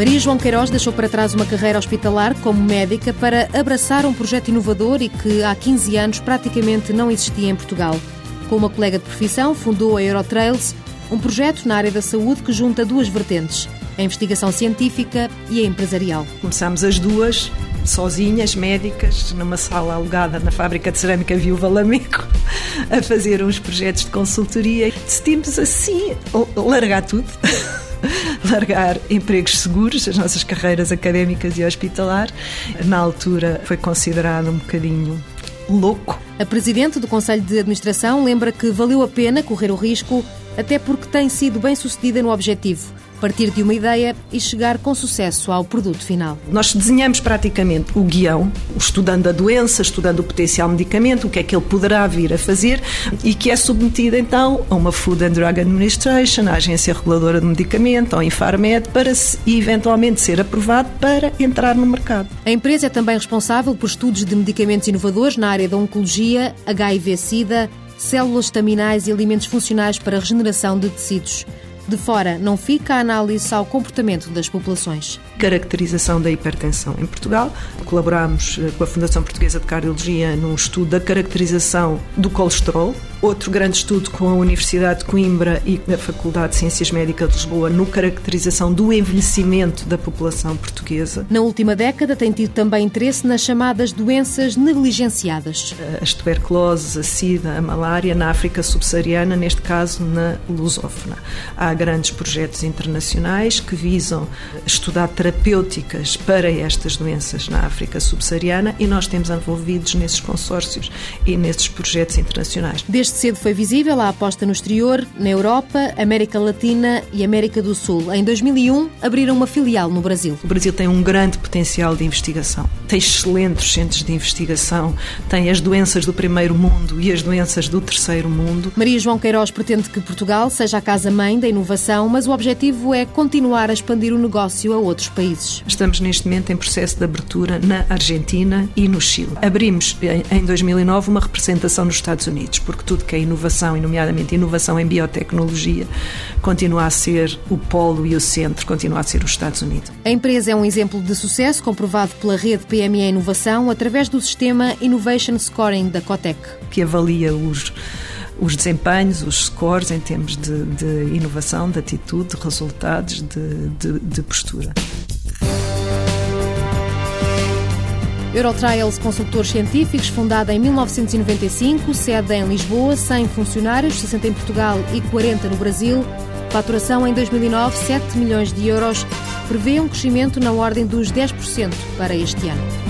Maria João Queiroz deixou para trás uma carreira hospitalar como médica para abraçar um projeto inovador e que há 15 anos praticamente não existia em Portugal. Com uma colega de profissão, fundou a Eurotrails, um projeto na área da saúde que junta duas vertentes, a investigação científica e a empresarial. Começámos as duas sozinhas, médicas, numa sala alugada na fábrica de cerâmica Viúva Lamego, a fazer uns projetos de consultoria. Decidimos assim largar tudo. Largar empregos seguros, as nossas carreiras académicas e hospitalar. Na altura foi considerado um bocadinho louco. A presidente do Conselho de Administração lembra que valeu a pena correr o risco, até porque tem sido bem sucedida no objetivo partir de uma ideia e chegar com sucesso ao produto final. Nós desenhamos praticamente o guião, estudando a doença, estudando o potencial medicamento, o que é que ele poderá vir a fazer e que é submetido então a uma Food and Drug Administration, a Agência Reguladora de Medicamento, ao Infarmed, para eventualmente ser aprovado para entrar no mercado. A empresa é também responsável por estudos de medicamentos inovadores na área da oncologia, HIV-Sida, células estaminais e alimentos funcionais para a regeneração de tecidos. De fora não fica a análise ao comportamento das populações. Caracterização da hipertensão em Portugal. Colaboramos eh, com a Fundação Portuguesa de Cardiologia num estudo da caracterização do colesterol. Outro grande estudo com a Universidade de Coimbra e a Faculdade de Ciências Médicas de Lisboa no caracterização do envelhecimento da população portuguesa. Na última década tem tido também interesse nas chamadas doenças negligenciadas. As tuberculose, a sida, a malária na África subsaariana, neste caso na lusófona. Há grandes projetos internacionais que visam estudar terapêuticas para estas doenças na África subsaariana e nós temos envolvidos nesses consórcios e nesses projetos internacionais. Desde cedo foi visível a aposta no exterior, na Europa, América Latina e América do Sul. Em 2001, abriram uma filial no Brasil. O Brasil tem um grande potencial de investigação. Tem excelentes centros de investigação, tem as doenças do primeiro mundo e as doenças do terceiro mundo. Maria João Queiroz pretende que Portugal seja a casa-mãe da inovação inovação, mas o objetivo é continuar a expandir o negócio a outros países. Estamos neste momento em processo de abertura na Argentina e no Chile. Abrimos em 2009 uma representação nos Estados Unidos, porque tudo que é inovação, e nomeadamente inovação em biotecnologia, continua a ser o polo e o centro, continua a ser os Estados Unidos. A empresa é um exemplo de sucesso comprovado pela rede PME Inovação através do sistema Innovation Scoring da Cotec, que avalia os os desempenhos, os scores em termos de, de inovação, de atitude, de resultados, de, de, de postura. Eurotrials Consultores Científicos, fundada em 1995, sede em Lisboa, 100 funcionários, 60 em Portugal e 40 no Brasil. Faturação em 2009, 7 milhões de euros. Prevê um crescimento na ordem dos 10% para este ano.